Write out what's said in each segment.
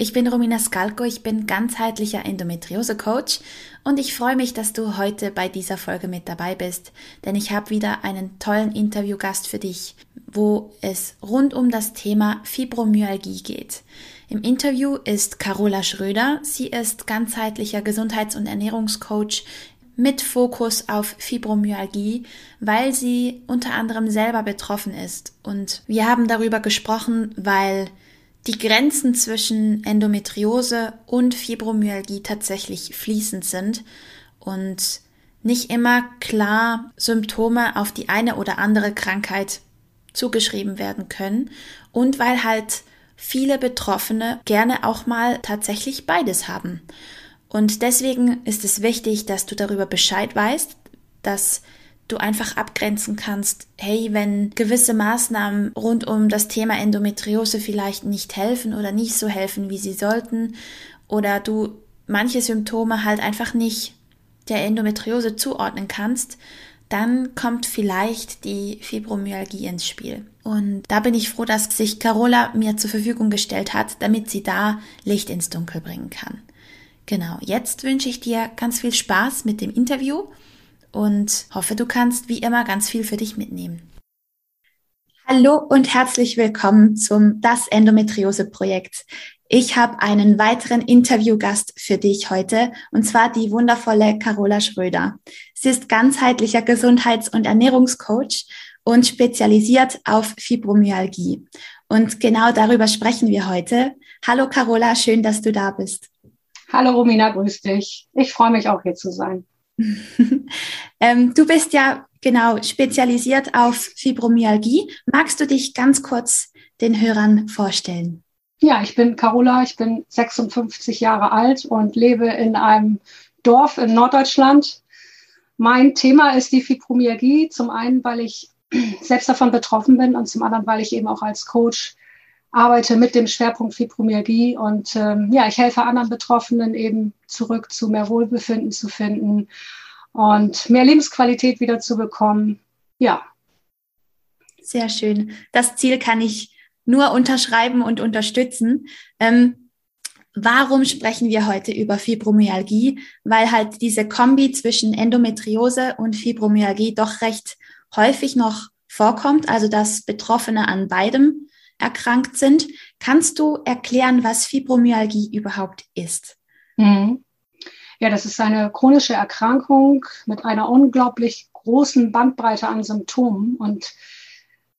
Ich bin Romina Skalko, ich bin ganzheitlicher Endometriose-Coach und ich freue mich, dass du heute bei dieser Folge mit dabei bist, denn ich habe wieder einen tollen Interviewgast für dich, wo es rund um das Thema Fibromyalgie geht. Im Interview ist Carola Schröder. Sie ist ganzheitlicher Gesundheits- und Ernährungscoach mit Fokus auf Fibromyalgie, weil sie unter anderem selber betroffen ist. Und wir haben darüber gesprochen, weil die Grenzen zwischen Endometriose und Fibromyalgie tatsächlich fließend sind und nicht immer klar Symptome auf die eine oder andere Krankheit zugeschrieben werden können und weil halt viele Betroffene gerne auch mal tatsächlich beides haben. Und deswegen ist es wichtig, dass du darüber Bescheid weißt, dass du einfach abgrenzen kannst, hey, wenn gewisse Maßnahmen rund um das Thema Endometriose vielleicht nicht helfen oder nicht so helfen, wie sie sollten, oder du manche Symptome halt einfach nicht der Endometriose zuordnen kannst, dann kommt vielleicht die Fibromyalgie ins Spiel. Und da bin ich froh, dass sich Carola mir zur Verfügung gestellt hat, damit sie da Licht ins Dunkel bringen kann. Genau, jetzt wünsche ich dir ganz viel Spaß mit dem Interview und hoffe, du kannst wie immer ganz viel für dich mitnehmen. Hallo und herzlich willkommen zum Das Endometriose Projekt. Ich habe einen weiteren Interviewgast für dich heute und zwar die wundervolle Carola Schröder. Sie ist ganzheitlicher Gesundheits- und Ernährungscoach und spezialisiert auf Fibromyalgie. Und genau darüber sprechen wir heute. Hallo Carola, schön, dass du da bist. Hallo Romina, grüß dich. Ich freue mich auch hier zu sein. ähm, du bist ja genau spezialisiert auf Fibromyalgie. Magst du dich ganz kurz den Hörern vorstellen? Ja, ich bin Carola, ich bin 56 Jahre alt und lebe in einem Dorf in Norddeutschland. Mein Thema ist die Fibromyalgie. Zum einen, weil ich selbst davon betroffen bin und zum anderen, weil ich eben auch als Coach arbeite mit dem Schwerpunkt Fibromyalgie und ähm, ja, ich helfe anderen Betroffenen eben zurück zu mehr Wohlbefinden zu finden und mehr Lebensqualität wieder zu bekommen. Ja. Sehr schön. Das Ziel kann ich nur unterschreiben und unterstützen. Ähm, warum sprechen wir heute über Fibromyalgie? Weil halt diese Kombi zwischen Endometriose und Fibromyalgie doch recht häufig noch vorkommt, also dass Betroffene an beidem erkrankt sind. Kannst du erklären, was Fibromyalgie überhaupt ist? Mhm. Ja, das ist eine chronische Erkrankung mit einer unglaublich großen Bandbreite an Symptomen. Und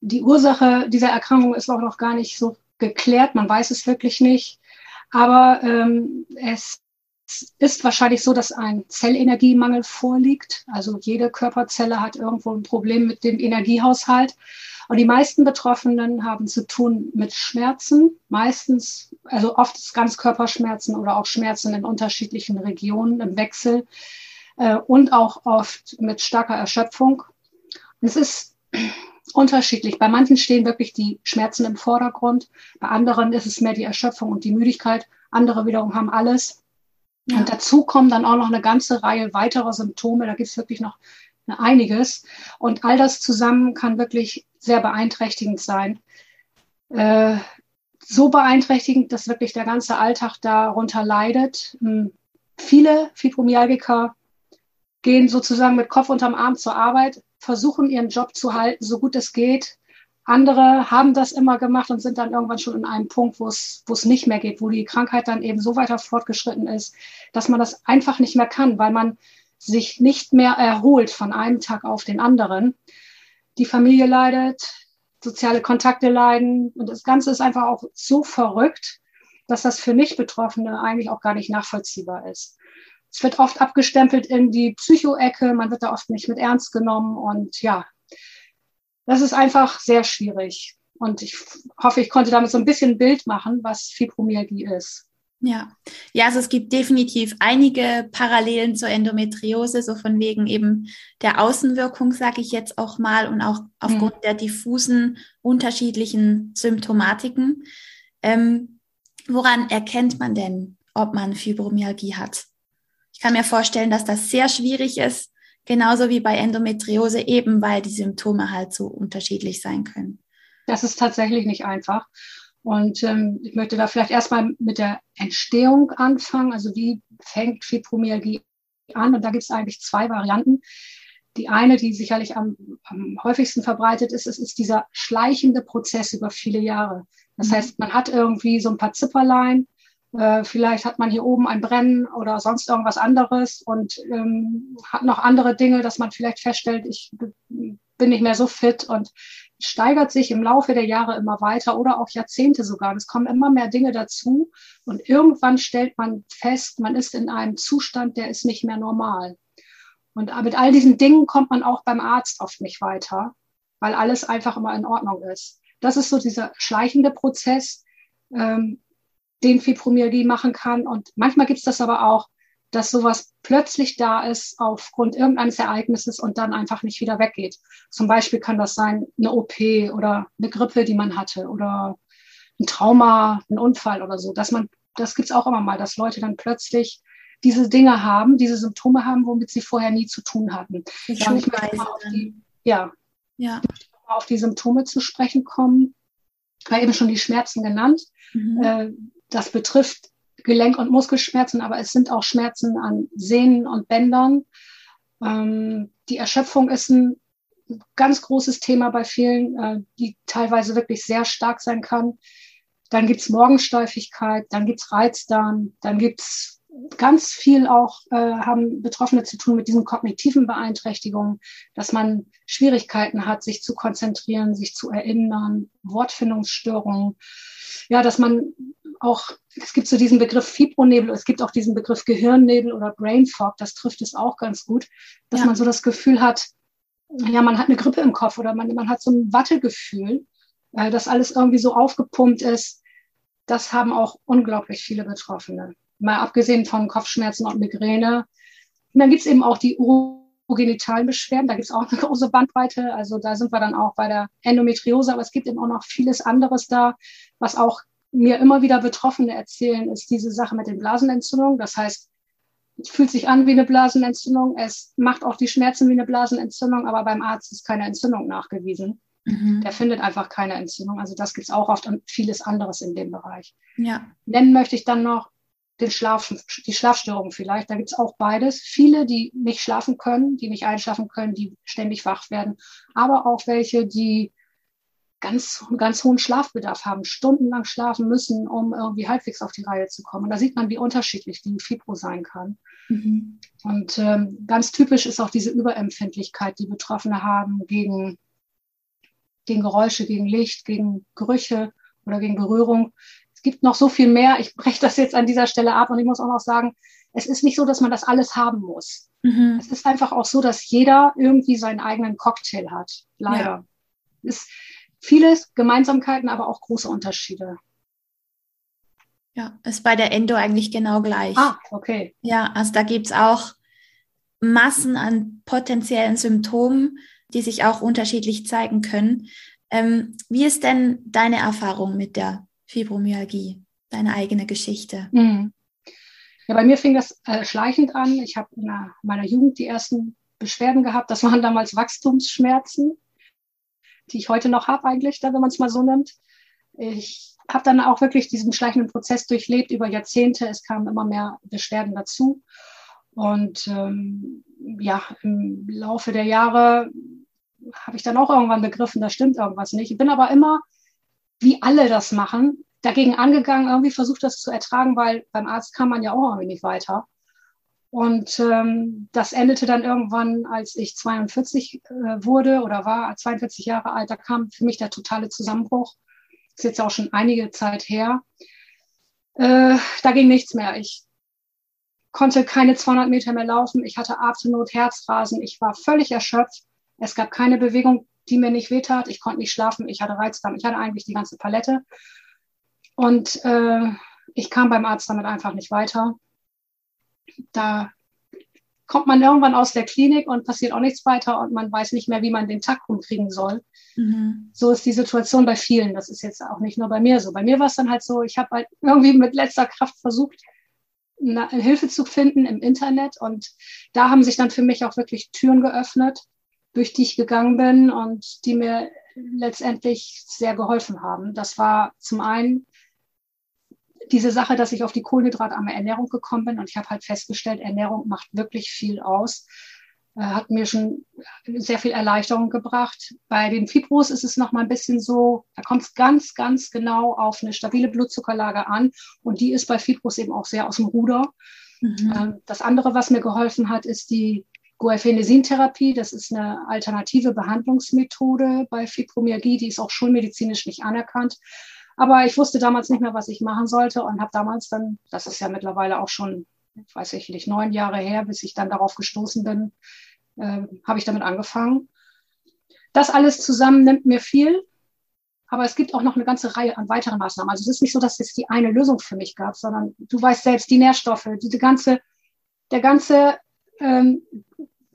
die Ursache dieser Erkrankung ist auch noch gar nicht so geklärt. Man weiß es wirklich nicht. Aber ähm, es ist wahrscheinlich so, dass ein Zellenergiemangel vorliegt. Also jede Körperzelle hat irgendwo ein Problem mit dem Energiehaushalt. Und die meisten Betroffenen haben zu tun mit Schmerzen, meistens, also oft Ganzkörperschmerzen oder auch Schmerzen in unterschiedlichen Regionen im Wechsel äh, und auch oft mit starker Erschöpfung. Und es ist unterschiedlich. Bei manchen stehen wirklich die Schmerzen im Vordergrund, bei anderen ist es mehr die Erschöpfung und die Müdigkeit. Andere wiederum haben alles. Ja. Und dazu kommen dann auch noch eine ganze Reihe weiterer Symptome. Da gibt es wirklich noch einiges. Und all das zusammen kann wirklich sehr beeinträchtigend sein. Äh, so beeinträchtigend, dass wirklich der ganze Alltag darunter leidet. Hm, viele Fibromyalgiker gehen sozusagen mit Kopf unterm Arm zur Arbeit, versuchen ihren Job zu halten, so gut es geht. Andere haben das immer gemacht und sind dann irgendwann schon in einem Punkt, wo es, wo es nicht mehr geht, wo die Krankheit dann eben so weiter fortgeschritten ist, dass man das einfach nicht mehr kann, weil man sich nicht mehr erholt von einem Tag auf den anderen. Die Familie leidet, soziale Kontakte leiden und das Ganze ist einfach auch so verrückt, dass das für Nicht-Betroffene eigentlich auch gar nicht nachvollziehbar ist. Es wird oft abgestempelt in die Psycho-Ecke, man wird da oft nicht mit ernst genommen und ja, das ist einfach sehr schwierig. Und ich hoffe, ich konnte damit so ein bisschen ein Bild machen, was Fibromyalgie ist. Ja, ja, also es gibt definitiv einige Parallelen zur Endometriose, so von wegen eben der Außenwirkung, sage ich jetzt auch mal, und auch aufgrund mhm. der diffusen unterschiedlichen Symptomatiken. Ähm, woran erkennt man denn, ob man Fibromyalgie hat? Ich kann mir vorstellen, dass das sehr schwierig ist, genauso wie bei Endometriose, eben weil die Symptome halt so unterschiedlich sein können. Das ist tatsächlich nicht einfach. Und ähm, ich möchte da vielleicht erstmal mit der Entstehung anfangen. Also wie fängt Fibromyalgie an? Und da gibt es eigentlich zwei Varianten. Die eine, die sicherlich am, am häufigsten verbreitet ist, ist, ist dieser schleichende Prozess über viele Jahre. Das mhm. heißt, man hat irgendwie so ein paar Zipperlein, äh, vielleicht hat man hier oben ein Brennen oder sonst irgendwas anderes und ähm, hat noch andere Dinge, dass man vielleicht feststellt, ich bin nicht mehr so fit und steigert sich im Laufe der Jahre immer weiter oder auch Jahrzehnte sogar. Es kommen immer mehr Dinge dazu und irgendwann stellt man fest, man ist in einem Zustand, der ist nicht mehr normal. Und mit all diesen Dingen kommt man auch beim Arzt oft nicht weiter, weil alles einfach immer in Ordnung ist. Das ist so dieser schleichende Prozess, ähm, den Fibromyalgie machen kann. Und manchmal gibt es das aber auch, dass sowas plötzlich da ist aufgrund irgendeines Ereignisses und dann einfach nicht wieder weggeht. Zum Beispiel kann das sein eine OP oder eine Grippe, die man hatte oder ein Trauma, ein Unfall oder so. Dass man, das gibt's auch immer mal, dass Leute dann plötzlich diese Dinge haben, diese Symptome haben, womit sie vorher nie zu tun hatten. Ich möchte auf die, ja, ja. auf die Symptome zu sprechen kommen. War eben schon die Schmerzen genannt. Mhm. Äh, das betrifft Gelenk- und Muskelschmerzen, aber es sind auch Schmerzen an Sehnen und Bändern. Ähm, die Erschöpfung ist ein ganz großes Thema bei vielen, äh, die teilweise wirklich sehr stark sein kann. Dann gibt's Morgensteifigkeit, dann gibt's Reizdarm, dann gibt's ganz viel auch, äh, haben Betroffene zu tun mit diesen kognitiven Beeinträchtigungen, dass man Schwierigkeiten hat, sich zu konzentrieren, sich zu erinnern, Wortfindungsstörungen. Ja, dass man auch, es gibt so diesen Begriff Fibronebel, es gibt auch diesen Begriff Gehirnnebel oder Brain Fog, das trifft es auch ganz gut, dass ja. man so das Gefühl hat, ja, man hat eine Grippe im Kopf oder man, man hat so ein Wattegefühl, äh, dass alles irgendwie so aufgepumpt ist. Das haben auch unglaublich viele Betroffene. Mal abgesehen von Kopfschmerzen und Migräne. Und dann gibt es eben auch die urogenitalen Beschwerden, da gibt es auch eine große Bandbreite. Also da sind wir dann auch bei der Endometriose, aber es gibt eben auch noch vieles anderes da, was auch mir immer wieder Betroffene erzählen, ist diese Sache mit den Blasenentzündungen. Das heißt, es fühlt sich an wie eine Blasenentzündung, es macht auch die Schmerzen wie eine Blasenentzündung, aber beim Arzt ist keine Entzündung nachgewiesen. Mhm. Der findet einfach keine Entzündung. Also das gibt es auch oft und vieles anderes in dem Bereich. Ja. Nennen möchte ich dann noch den Schlaf, die Schlafstörungen vielleicht. Da gibt es auch beides. Viele, die nicht schlafen können, die nicht einschlafen können, die ständig wach werden, aber auch welche, die ganz, ganz hohen Schlafbedarf haben, stundenlang schlafen müssen, um irgendwie halbwegs auf die Reihe zu kommen. Und da sieht man, wie unterschiedlich die Fibro sein kann. Mhm. Und ähm, ganz typisch ist auch diese Überempfindlichkeit, die Betroffene haben gegen, gegen Geräusche, gegen Licht, gegen Gerüche oder gegen Berührung. Es gibt noch so viel mehr. Ich breche das jetzt an dieser Stelle ab und ich muss auch noch sagen, es ist nicht so, dass man das alles haben muss. Mhm. Es ist einfach auch so, dass jeder irgendwie seinen eigenen Cocktail hat. Leider. Ja. Es, vieles Gemeinsamkeiten, aber auch große Unterschiede. Ja, ist bei der Endo eigentlich genau gleich. Ah, okay. Ja, also da gibt es auch Massen an potenziellen Symptomen, die sich auch unterschiedlich zeigen können. Ähm, wie ist denn deine Erfahrung mit der Fibromyalgie, deine eigene Geschichte? Mhm. Ja, bei mir fing das äh, schleichend an. Ich habe in meiner Jugend die ersten Beschwerden gehabt. Das waren damals Wachstumsschmerzen die ich heute noch habe eigentlich, wenn man es mal so nimmt. Ich habe dann auch wirklich diesen schleichenden Prozess durchlebt über Jahrzehnte. Es kamen immer mehr Beschwerden dazu. Und ähm, ja, im Laufe der Jahre habe ich dann auch irgendwann begriffen, da stimmt irgendwas nicht. Ich bin aber immer, wie alle das machen, dagegen angegangen, irgendwie versucht das zu ertragen, weil beim Arzt kam man ja auch irgendwie nicht weiter. Und ähm, das endete dann irgendwann, als ich 42 äh, wurde oder war, 42 Jahre alt, da kam für mich der totale Zusammenbruch. Ist jetzt auch schon einige Zeit her. Äh, da ging nichts mehr. Ich konnte keine 200 Meter mehr laufen. Ich hatte Atemnot, Herzrasen. Ich war völlig erschöpft. Es gab keine Bewegung, die mir nicht wehtat. Ich konnte nicht schlafen. Ich hatte Reizdarm. Ich hatte eigentlich die ganze Palette. Und äh, ich kam beim Arzt damit einfach nicht weiter. Da kommt man irgendwann aus der Klinik und passiert auch nichts weiter und man weiß nicht mehr, wie man den Takt rumkriegen soll. Mhm. So ist die Situation bei vielen. Das ist jetzt auch nicht nur bei mir so. Bei mir war es dann halt so, ich habe halt irgendwie mit letzter Kraft versucht, Hilfe zu finden im Internet und da haben sich dann für mich auch wirklich Türen geöffnet, durch die ich gegangen bin und die mir letztendlich sehr geholfen haben. Das war zum einen diese Sache, dass ich auf die kohlenhydratarme Ernährung gekommen bin und ich habe halt festgestellt, Ernährung macht wirklich viel aus. Äh, hat mir schon sehr viel Erleichterung gebracht. Bei den Fibros ist es noch mal ein bisschen so, da kommt es ganz, ganz genau auf eine stabile Blutzuckerlage an und die ist bei Fibros eben auch sehr aus dem Ruder. Mhm. Ähm, das andere, was mir geholfen hat, ist die Guaifenesin-Therapie. Das ist eine alternative Behandlungsmethode bei Fibromyalgie, die ist auch schulmedizinisch nicht anerkannt. Aber ich wusste damals nicht mehr, was ich machen sollte und habe damals dann, das ist ja mittlerweile auch schon, weiß ich nicht, neun Jahre her, bis ich dann darauf gestoßen bin, äh, habe ich damit angefangen. Das alles zusammen nimmt mir viel, aber es gibt auch noch eine ganze Reihe an weiteren Maßnahmen. Also es ist nicht so, dass es die eine Lösung für mich gab, sondern du weißt selbst, die Nährstoffe, diese ganze, der ganze ähm,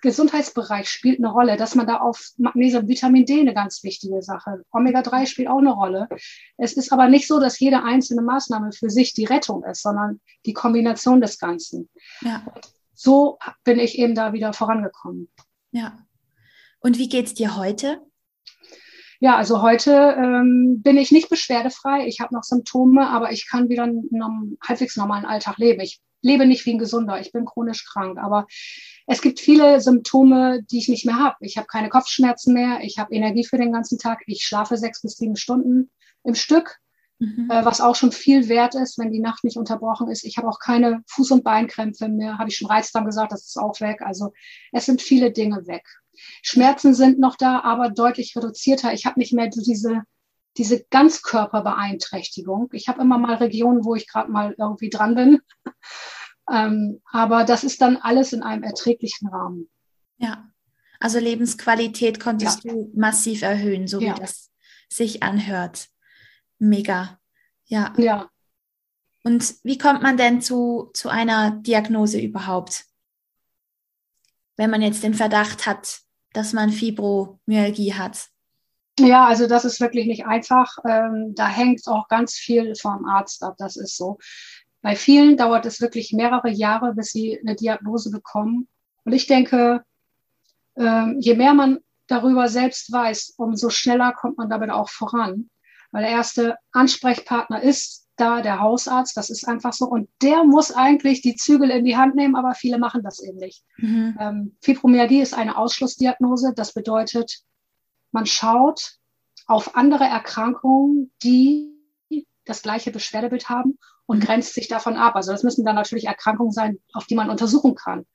Gesundheitsbereich spielt eine Rolle, dass man da auf Magnesium, Vitamin D eine ganz wichtige Sache. Omega-3 spielt auch eine Rolle. Es ist aber nicht so, dass jede einzelne Maßnahme für sich die Rettung ist, sondern die Kombination des Ganzen. Ja. So bin ich eben da wieder vorangekommen. Ja. Und wie geht es dir heute? Ja, also heute ähm, bin ich nicht beschwerdefrei. Ich habe noch Symptome, aber ich kann wieder einen halbwegs normalen Alltag leben. Ich lebe nicht wie ein Gesunder. Ich bin chronisch krank, aber es gibt viele Symptome, die ich nicht mehr habe. Ich habe keine Kopfschmerzen mehr, ich habe Energie für den ganzen Tag, ich schlafe sechs bis sieben Stunden im Stück, mhm. äh, was auch schon viel wert ist, wenn die Nacht nicht unterbrochen ist. Ich habe auch keine Fuß- und Beinkrämpfe mehr, habe ich schon Reizdarm gesagt, das ist auch weg. Also es sind viele Dinge weg. Schmerzen sind noch da, aber deutlich reduzierter. Ich habe nicht mehr diese diese Ganzkörperbeeinträchtigung. Ich habe immer mal Regionen, wo ich gerade mal irgendwie dran bin. Ähm, aber das ist dann alles in einem erträglichen Rahmen. Ja, also Lebensqualität konntest ja. du massiv erhöhen, so ja. wie das sich anhört. Mega. Ja. Ja. Und wie kommt man denn zu, zu einer Diagnose überhaupt? Wenn man jetzt den Verdacht hat, dass man Fibromyalgie hat. Ja, also das ist wirklich nicht einfach. Ähm, da hängt auch ganz viel vom Arzt ab, das ist so. Bei vielen dauert es wirklich mehrere Jahre, bis sie eine Diagnose bekommen. Und ich denke, ähm, je mehr man darüber selbst weiß, umso schneller kommt man damit auch voran. Weil der erste Ansprechpartner ist da der Hausarzt, das ist einfach so. Und der muss eigentlich die Zügel in die Hand nehmen, aber viele machen das eben nicht. Mhm. Ähm, Fibromyalgie ist eine Ausschlussdiagnose. Das bedeutet, man schaut auf andere Erkrankungen, die das gleiche Beschwerdebild haben und mhm. grenzt sich davon ab. Also das müssen dann natürlich Erkrankungen sein, auf die man untersuchen kann,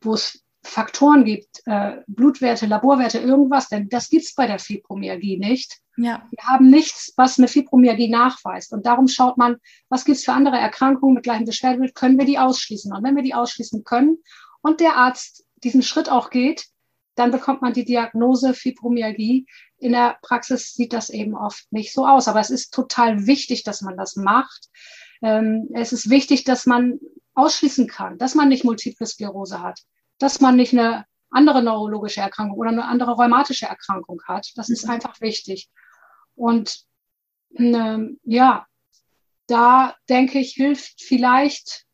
wo es Faktoren gibt, äh, Blutwerte, Laborwerte, irgendwas, denn das gibt es bei der Fibromyalgie nicht. Ja. Wir haben nichts, was eine Fibromyalgie nachweist. Und darum schaut man, was gibt es für andere Erkrankungen mit gleichem Beschwerdebild, können wir die ausschließen? Und wenn wir die ausschließen können und der Arzt diesen Schritt auch geht, dann bekommt man die Diagnose Fibromyalgie. In der Praxis sieht das eben oft nicht so aus. Aber es ist total wichtig, dass man das macht, ähm, es ist wichtig, dass man ausschließen kann, dass man nicht Multiple Sklerose hat, dass man nicht eine andere neurologische Erkrankung oder eine andere rheumatische Erkrankung hat. Das mhm. ist einfach wichtig. Und ähm, ja, da denke ich, hilft vielleicht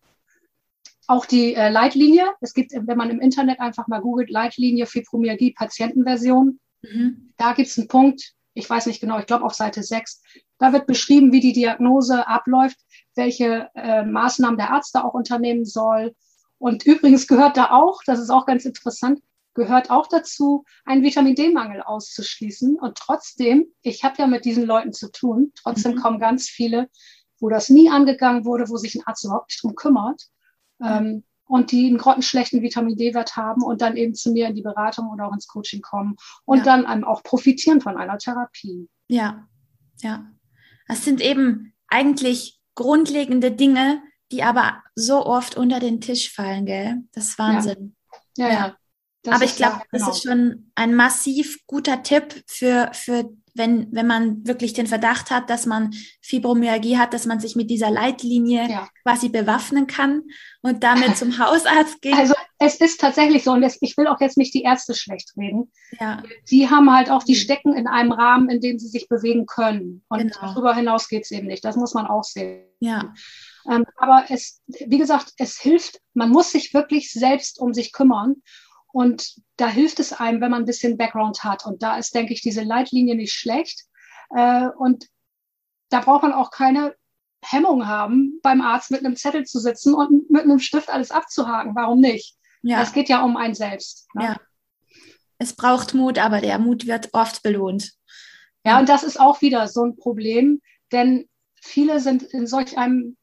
auch die äh, Leitlinie. Es gibt, wenn man im Internet einfach mal googelt, Leitlinie Fibromyalgie Patientenversion, mhm. da gibt es einen Punkt, ich weiß nicht genau, ich glaube auf Seite 6, da wird beschrieben, wie die Diagnose abläuft welche äh, Maßnahmen der Arzt da auch unternehmen soll. Und übrigens gehört da auch, das ist auch ganz interessant, gehört auch dazu, einen Vitamin D-Mangel auszuschließen. Und trotzdem, ich habe ja mit diesen Leuten zu tun, trotzdem mhm. kommen ganz viele, wo das nie angegangen wurde, wo sich ein Arzt überhaupt nicht drum kümmert. Ähm, und die einen grottenschlechten Vitamin D-Wert haben und dann eben zu mir in die Beratung oder auch ins Coaching kommen und ja. dann einem auch profitieren von einer Therapie. Ja, ja. Das sind eben eigentlich grundlegende Dinge, die aber so oft unter den Tisch fallen, gell? Das ist Wahnsinn. Ja, ja. ja. aber ich glaube, genau. das ist schon ein massiv guter Tipp für, für wenn, wenn man wirklich den Verdacht hat, dass man Fibromyalgie hat, dass man sich mit dieser Leitlinie ja. quasi bewaffnen kann und damit zum Hausarzt geht. Also es ist tatsächlich so und es, ich will auch jetzt nicht die Ärzte schlecht reden. Ja. Die haben halt auch, die mhm. stecken in einem Rahmen, in dem sie sich bewegen können. Und genau. darüber hinaus geht es eben nicht. Das muss man auch sehen. Ja. Ähm, aber es, wie gesagt, es hilft, man muss sich wirklich selbst um sich kümmern. Und da hilft es einem, wenn man ein bisschen Background hat. Und da ist, denke ich, diese Leitlinie nicht schlecht. Äh, und da braucht man auch keine Hemmung haben, beim Arzt mit einem Zettel zu sitzen und mit einem Stift alles abzuhaken. Warum nicht? Ja. Es geht ja um einen selbst. Ne? Ja. Es braucht Mut, aber der Mut wird oft belohnt. Ja, und das ist auch wieder so ein Problem, denn viele sind in solch einem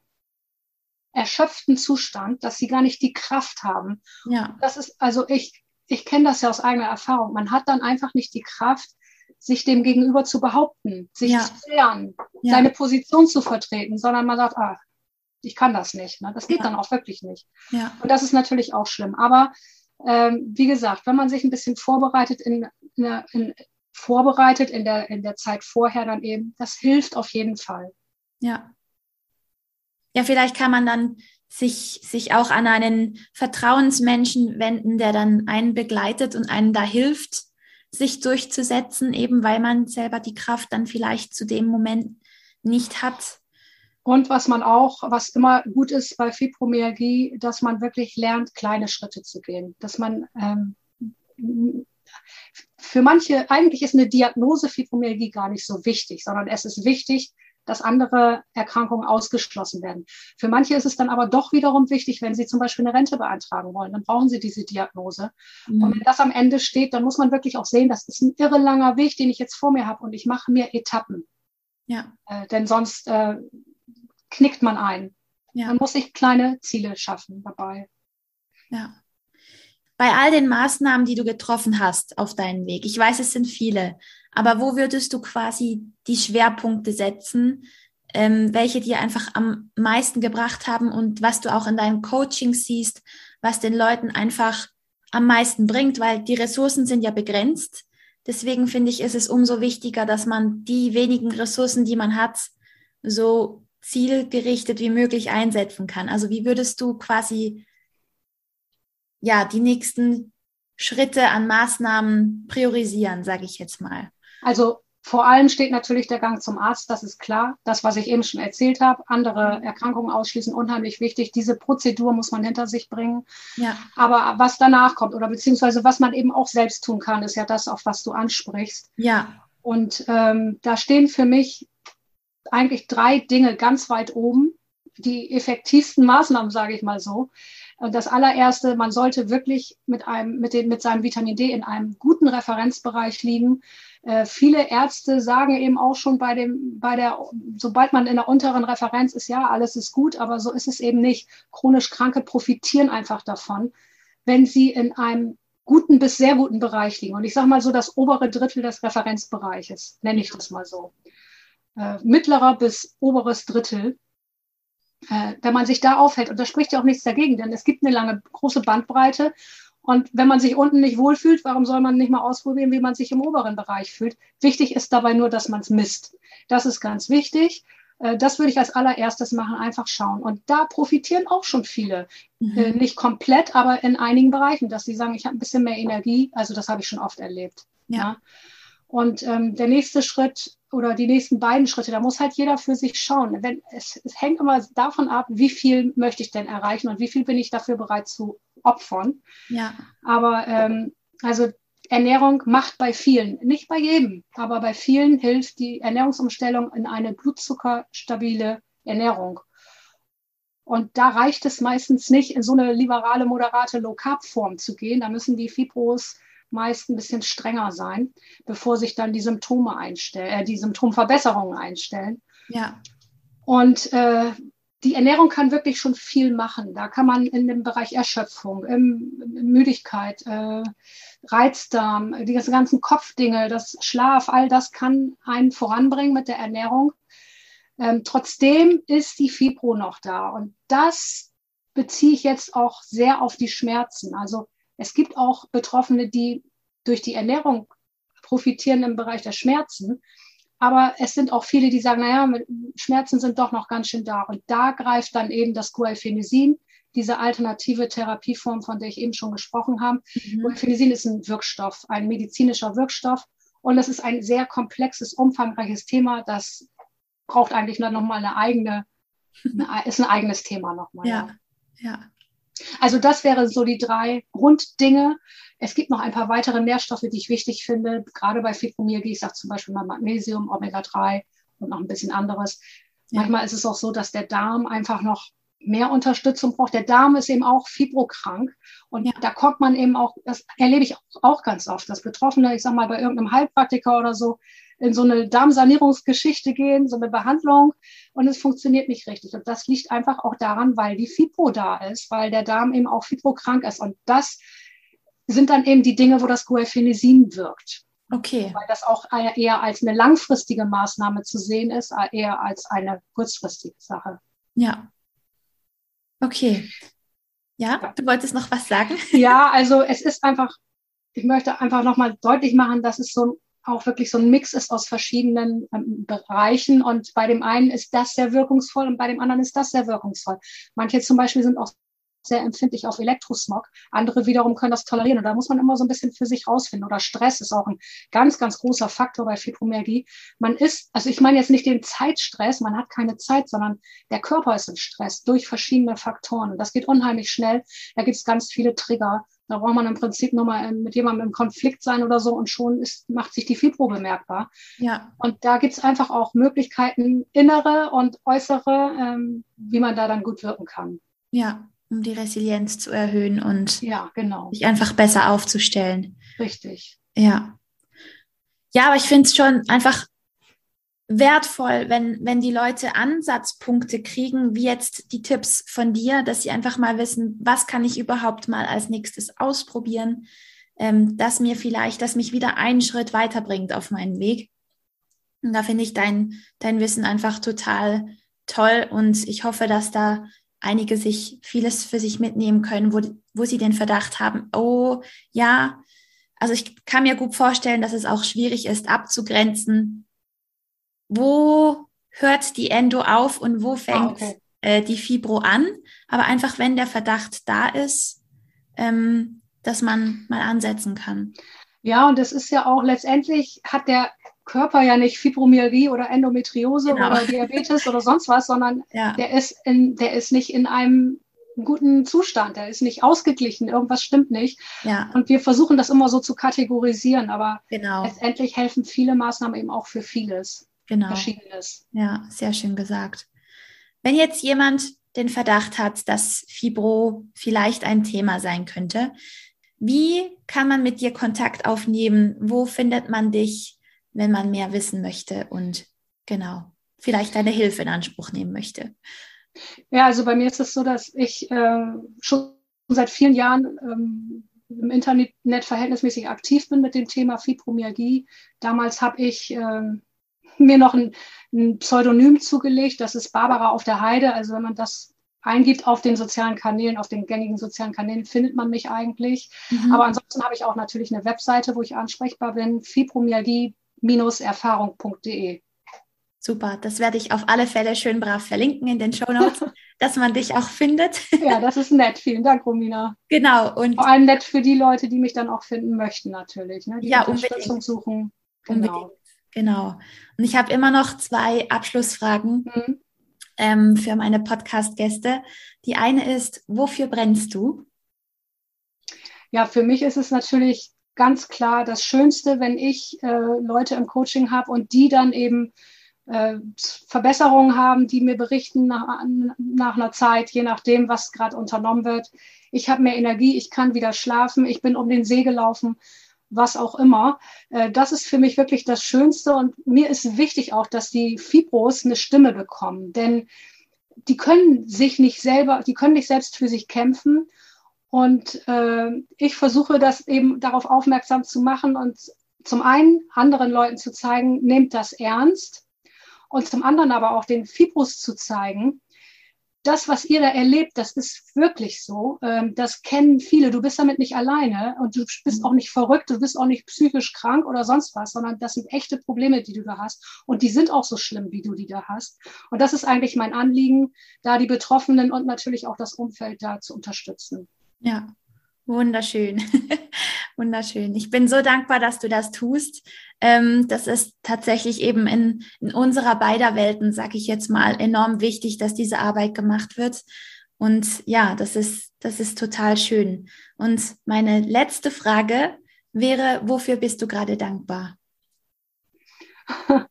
erschöpften Zustand, dass sie gar nicht die Kraft haben. Ja. Das ist, also ich, ich kenne das ja aus eigener Erfahrung. Man hat dann einfach nicht die Kraft, sich dem Gegenüber zu behaupten, sich ja. zu wehren, ja. seine Position zu vertreten, sondern man sagt, ah, ich kann das nicht. Ne? Das geht ja. dann auch wirklich nicht. Ja. Und das ist natürlich auch schlimm. Aber ähm, wie gesagt, wenn man sich ein bisschen vorbereitet in, in, in, vorbereitet in der, in der Zeit vorher dann eben, das hilft auf jeden Fall. Ja ja, vielleicht kann man dann sich, sich auch an einen Vertrauensmenschen wenden, der dann einen begleitet und einen da hilft, sich durchzusetzen, eben weil man selber die Kraft dann vielleicht zu dem Moment nicht hat. Und was man auch, was immer gut ist bei Fibromyalgie, dass man wirklich lernt, kleine Schritte zu gehen. Dass man ähm, für manche, eigentlich ist eine Diagnose Fibromyalgie gar nicht so wichtig, sondern es ist wichtig, dass andere Erkrankungen ausgeschlossen werden. Für manche ist es dann aber doch wiederum wichtig, wenn sie zum Beispiel eine Rente beantragen wollen, dann brauchen sie diese Diagnose. Mhm. Und wenn das am Ende steht, dann muss man wirklich auch sehen, das ist ein irre langer Weg, den ich jetzt vor mir habe und ich mache mir Etappen. Ja. Äh, denn sonst äh, knickt man ein. Ja. Man muss sich kleine Ziele schaffen dabei. Ja. Bei all den Maßnahmen, die du getroffen hast auf deinen Weg, ich weiß, es sind viele, aber wo würdest du quasi die Schwerpunkte setzen, ähm, welche dir einfach am meisten gebracht haben und was du auch in deinen Coachings siehst, was den Leuten einfach am meisten bringt, weil die Ressourcen sind ja begrenzt. Deswegen finde ich, ist es umso wichtiger, dass man die wenigen Ressourcen, die man hat, so zielgerichtet wie möglich einsetzen kann. Also wie würdest du quasi ja die nächsten Schritte an Maßnahmen priorisieren, sage ich jetzt mal? Also vor allem steht natürlich der Gang zum Arzt, das ist klar. Das, was ich eben schon erzählt habe, andere Erkrankungen ausschließen, unheimlich wichtig. Diese Prozedur muss man hinter sich bringen. Ja. Aber was danach kommt oder beziehungsweise was man eben auch selbst tun kann, ist ja das, auf was du ansprichst. Ja. Und ähm, da stehen für mich eigentlich drei Dinge ganz weit oben. Die effektivsten Maßnahmen, sage ich mal so. Das allererste, man sollte wirklich mit einem, mit dem, mit seinem Vitamin D in einem guten Referenzbereich liegen äh, viele Ärzte sagen eben auch schon bei dem, bei der, sobald man in der unteren Referenz ist, ja, alles ist gut, aber so ist es eben nicht. Chronisch Kranke profitieren einfach davon, wenn sie in einem guten bis sehr guten Bereich liegen. Und ich sage mal so das obere Drittel des Referenzbereiches, nenne ich das mal so. Äh, mittlerer bis oberes Drittel. Äh, wenn man sich da aufhält, und da spricht ja auch nichts dagegen, denn es gibt eine lange, große Bandbreite und wenn man sich unten nicht wohlfühlt, warum soll man nicht mal ausprobieren, wie man sich im oberen Bereich fühlt? Wichtig ist dabei nur, dass man es misst. Das ist ganz wichtig. Äh, das würde ich als allererstes machen, einfach schauen. Und da profitieren auch schon viele. Mhm. Äh, nicht komplett, aber in einigen Bereichen, dass sie sagen, ich habe ein bisschen mehr Energie. Also das habe ich schon oft erlebt. Ja. ja. Und ähm, der nächste Schritt oder die nächsten beiden Schritte, da muss halt jeder für sich schauen. Wenn, es, es hängt immer davon ab, wie viel möchte ich denn erreichen und wie viel bin ich dafür bereit zu opfern. Ja. Aber ähm, also Ernährung macht bei vielen, nicht bei jedem, aber bei vielen hilft die Ernährungsumstellung in eine blutzuckerstabile Ernährung. Und da reicht es meistens nicht, in so eine liberale, moderate Low-Carb-Form zu gehen. Da müssen die Fibros meist ein bisschen strenger sein, bevor sich dann die Symptome einstellen, äh, die Symptomverbesserungen einstellen. Ja. Und äh, die Ernährung kann wirklich schon viel machen. Da kann man in dem Bereich Erschöpfung, im, Müdigkeit, äh, Reizdarm, die ganzen Kopfdinge, das Schlaf, all das kann einen voranbringen mit der Ernährung. Ähm, trotzdem ist die Fibro noch da. Und das beziehe ich jetzt auch sehr auf die Schmerzen. Also es gibt auch Betroffene, die durch die Ernährung profitieren im Bereich der Schmerzen. Aber es sind auch viele, die sagen, naja, Schmerzen sind doch noch ganz schön da. Und da greift dann eben das Guaifenesin, diese alternative Therapieform, von der ich eben schon gesprochen habe. Mhm. Guaifenesin ist ein Wirkstoff, ein medizinischer Wirkstoff. Und es ist ein sehr komplexes, umfangreiches Thema. Das braucht eigentlich noch mal eine eigene, ist ein eigenes Thema nochmal. Ja, ja. Also das wären so die drei Grunddinge. Es gibt noch ein paar weitere Nährstoffe, die ich wichtig finde. Gerade bei Fibromyalgie, ich sage zum Beispiel mal Magnesium, Omega-3 und noch ein bisschen anderes. Ja. Manchmal ist es auch so, dass der Darm einfach noch mehr Unterstützung braucht. Der Darm ist eben auch fibrokrank und ja. da kommt man eben auch, das erlebe ich auch ganz oft, dass Betroffene, ich sag mal, bei irgendeinem Heilpraktiker oder so in so eine Darmsanierungsgeschichte gehen, so eine Behandlung und es funktioniert nicht richtig. Und das liegt einfach auch daran, weil die Fibro da ist, weil der Darm eben auch fibrokrank ist. Und das sind dann eben die Dinge, wo das Guaifenesin wirkt. Okay. Weil das auch eher als eine langfristige Maßnahme zu sehen ist, eher als eine kurzfristige Sache. Ja. Okay. Ja, du wolltest noch was sagen? Ja, also es ist einfach, ich möchte einfach nochmal deutlich machen, dass es so ein auch wirklich so ein Mix ist aus verschiedenen ähm, Bereichen. Und bei dem einen ist das sehr wirkungsvoll und bei dem anderen ist das sehr wirkungsvoll. Manche zum Beispiel sind auch sehr empfindlich auf Elektrosmog. Andere wiederum können das tolerieren. Und da muss man immer so ein bisschen für sich rausfinden. Oder Stress ist auch ein ganz, ganz großer Faktor bei Fibromyalgie. Man ist, also ich meine jetzt nicht den Zeitstress, man hat keine Zeit, sondern der Körper ist im Stress durch verschiedene Faktoren. Und das geht unheimlich schnell. Da gibt es ganz viele Trigger. Da braucht man im Prinzip nur mal mit jemandem im Konflikt sein oder so und schon ist, macht sich die Fibro bemerkbar. Ja. Und da gibt es einfach auch Möglichkeiten, innere und äußere, ähm, wie man da dann gut wirken kann. Ja, um die Resilienz zu erhöhen und ja, genau. sich einfach besser aufzustellen. Richtig. Ja. Ja, aber ich finde es schon einfach wertvoll, wenn, wenn die Leute Ansatzpunkte kriegen, wie jetzt die Tipps von dir, dass sie einfach mal wissen, was kann ich überhaupt mal als nächstes ausprobieren, ähm, dass mir vielleicht, dass mich wieder einen Schritt weiterbringt auf meinen Weg. Und da finde ich dein, dein Wissen einfach total toll und ich hoffe, dass da einige sich vieles für sich mitnehmen können, wo, wo sie den Verdacht haben, oh ja, also ich kann mir gut vorstellen, dass es auch schwierig ist abzugrenzen, wo hört die Endo auf und wo ah, fängt okay. äh, die Fibro an. Aber einfach, wenn der Verdacht da ist, ähm, dass man mal ansetzen kann. Ja, und das ist ja auch letztendlich hat der Körper ja nicht Fibromyalgie oder Endometriose genau. oder Diabetes oder sonst was, sondern ja. der ist in, der ist nicht in einem guten Zustand, der ist nicht ausgeglichen, irgendwas stimmt nicht. Ja. Und wir versuchen das immer so zu kategorisieren, aber genau. letztendlich helfen viele Maßnahmen eben auch für vieles genau. Verschiedenes. Ja, sehr schön gesagt. Wenn jetzt jemand den Verdacht hat, dass Fibro vielleicht ein Thema sein könnte, wie kann man mit dir Kontakt aufnehmen? Wo findet man dich, wenn man mehr wissen möchte und genau, vielleicht deine Hilfe in Anspruch nehmen möchte? Ja, also bei mir ist es so, dass ich äh, schon seit vielen Jahren ähm, im Internet verhältnismäßig aktiv bin mit dem Thema Fibromyalgie. Damals habe ich äh, mir noch ein, ein Pseudonym zugelegt, das ist Barbara auf der Heide. Also wenn man das eingibt auf den sozialen Kanälen, auf den gängigen sozialen Kanälen, findet man mich eigentlich. Mhm. Aber ansonsten habe ich auch natürlich eine Webseite, wo ich ansprechbar bin, fibromyalgie-erfahrung.de. Super, das werde ich auf alle Fälle schön brav verlinken in den Show Notes, dass man dich auch findet. Ja, das ist nett. Vielen Dank, Romina. Genau. Und Vor allem nett für die Leute, die mich dann auch finden möchten, natürlich. Ne? Die ja, Unterstützung unbedingt. suchen. Genau. Unbedingt. Genau. Und ich habe immer noch zwei Abschlussfragen mhm. ähm, für meine Podcast-Gäste. Die eine ist, wofür brennst du? Ja, für mich ist es natürlich ganz klar das Schönste, wenn ich äh, Leute im Coaching habe und die dann eben äh, Verbesserungen haben, die mir berichten nach, nach einer Zeit, je nachdem, was gerade unternommen wird. Ich habe mehr Energie, ich kann wieder schlafen, ich bin um den See gelaufen was auch immer. Äh, das ist für mich wirklich das Schönste und mir ist wichtig auch, dass die Fibros eine Stimme bekommen, denn die können sich nicht selber, die können nicht selbst für sich kämpfen. Und äh, ich versuche das eben darauf aufmerksam zu machen und zum einen anderen Leuten zu zeigen, nehmt das ernst und zum anderen aber auch den Fibros zu zeigen, das, was ihr da erlebt, das ist wirklich so. Ähm, das kennen viele. Du bist damit nicht alleine und du bist auch nicht verrückt, du bist auch nicht psychisch krank oder sonst was, sondern das sind echte Probleme, die du da hast. Und die sind auch so schlimm, wie du die da hast. Und das ist eigentlich mein Anliegen, da die Betroffenen und natürlich auch das Umfeld da zu unterstützen. Ja, Wunderschön. Wunderschön. Ich bin so dankbar, dass du das tust. Ähm, das ist tatsächlich eben in, in unserer beider Welten, sag ich jetzt mal, enorm wichtig, dass diese Arbeit gemacht wird. Und ja, das ist, das ist total schön. Und meine letzte Frage wäre, wofür bist du gerade dankbar?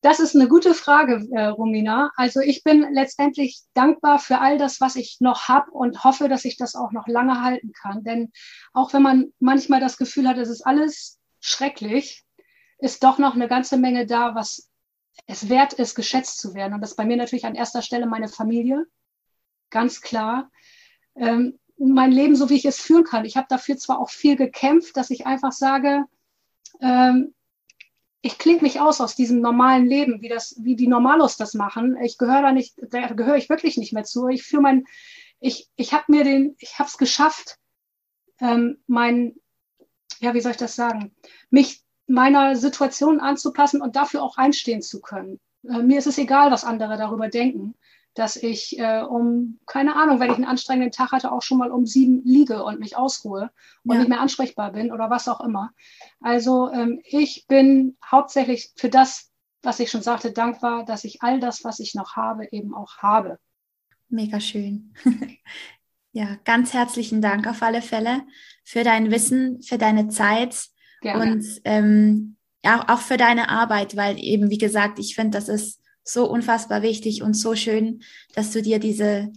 Das ist eine gute Frage, äh, Romina. Also ich bin letztendlich dankbar für all das, was ich noch habe und hoffe, dass ich das auch noch lange halten kann. Denn auch wenn man manchmal das Gefühl hat, es ist alles schrecklich, ist doch noch eine ganze Menge da, was es wert ist, geschätzt zu werden. Und das ist bei mir natürlich an erster Stelle meine Familie, ganz klar. Ähm, mein Leben, so wie ich es führen kann. Ich habe dafür zwar auch viel gekämpft, dass ich einfach sage, ähm, ich klinge mich aus aus diesem normalen Leben, wie das, wie die Normalos das machen. Ich gehöre da nicht, da gehöre ich wirklich nicht mehr zu. Ich fühle mein, ich, ich habe mir den, ich habe es geschafft, ähm, mein, ja, wie soll ich das sagen, mich meiner Situation anzupassen und dafür auch einstehen zu können. Äh, mir ist es egal, was andere darüber denken dass ich äh, um, keine Ahnung, wenn ich einen anstrengenden Tag hatte, auch schon mal um sieben liege und mich ausruhe und ja. nicht mehr ansprechbar bin oder was auch immer. Also ähm, ich bin hauptsächlich für das, was ich schon sagte, dankbar, dass ich all das, was ich noch habe, eben auch habe. Mega schön. ja, ganz herzlichen Dank auf alle Fälle für dein Wissen, für deine Zeit Gerne. und ähm, ja, auch für deine Arbeit, weil eben, wie gesagt, ich finde, das ist so unfassbar wichtig und so schön, dass du dir diese,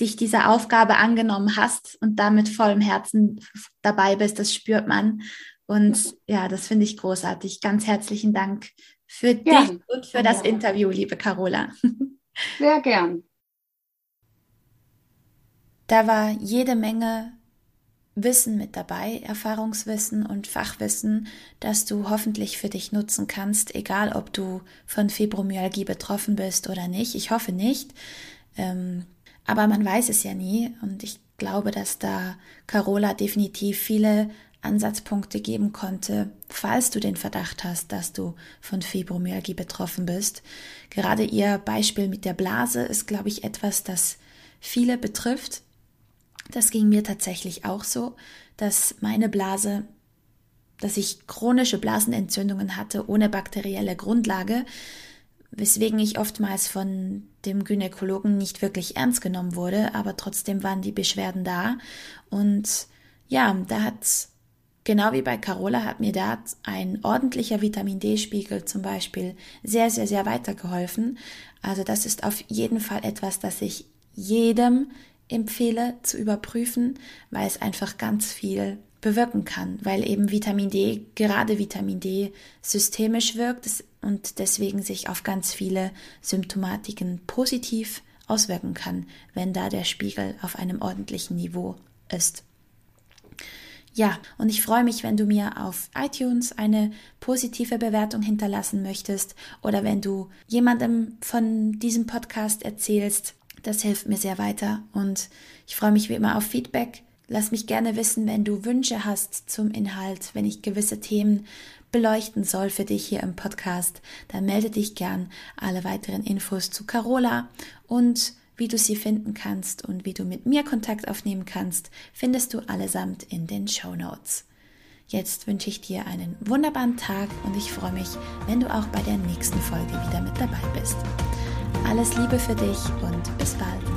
dich dieser Aufgabe angenommen hast und da mit vollem Herzen dabei bist. Das spürt man. Und ja, das finde ich großartig. Ganz herzlichen Dank für ja. dich und für das ja. Interview, liebe Carola. Sehr gern. Da war jede Menge Wissen mit dabei, Erfahrungswissen und Fachwissen, das du hoffentlich für dich nutzen kannst, egal ob du von Fibromyalgie betroffen bist oder nicht. Ich hoffe nicht. Ähm, aber man weiß es ja nie und ich glaube, dass da Carola definitiv viele Ansatzpunkte geben konnte, falls du den Verdacht hast, dass du von Fibromyalgie betroffen bist. Gerade ihr Beispiel mit der Blase ist, glaube ich, etwas, das viele betrifft das ging mir tatsächlich auch so, dass meine Blase, dass ich chronische Blasenentzündungen hatte ohne bakterielle Grundlage, weswegen ich oftmals von dem Gynäkologen nicht wirklich ernst genommen wurde, aber trotzdem waren die Beschwerden da. Und ja, da hat, genau wie bei Carola, hat mir da ein ordentlicher Vitamin D-Spiegel zum Beispiel sehr, sehr, sehr weitergeholfen. Also das ist auf jeden Fall etwas, das ich jedem empfehle zu überprüfen, weil es einfach ganz viel bewirken kann, weil eben Vitamin D, gerade Vitamin D, systemisch wirkt und deswegen sich auf ganz viele Symptomatiken positiv auswirken kann, wenn da der Spiegel auf einem ordentlichen Niveau ist. Ja, und ich freue mich, wenn du mir auf iTunes eine positive Bewertung hinterlassen möchtest oder wenn du jemandem von diesem Podcast erzählst, das hilft mir sehr weiter und ich freue mich wie immer auf Feedback. Lass mich gerne wissen, wenn du Wünsche hast zum Inhalt, wenn ich gewisse Themen beleuchten soll für dich hier im Podcast, dann melde dich gern. Alle weiteren Infos zu Carola und wie du sie finden kannst und wie du mit mir Kontakt aufnehmen kannst, findest du allesamt in den Show Notes. Jetzt wünsche ich dir einen wunderbaren Tag und ich freue mich, wenn du auch bei der nächsten Folge wieder mit dabei bist. Alles Liebe für dich und bis bald.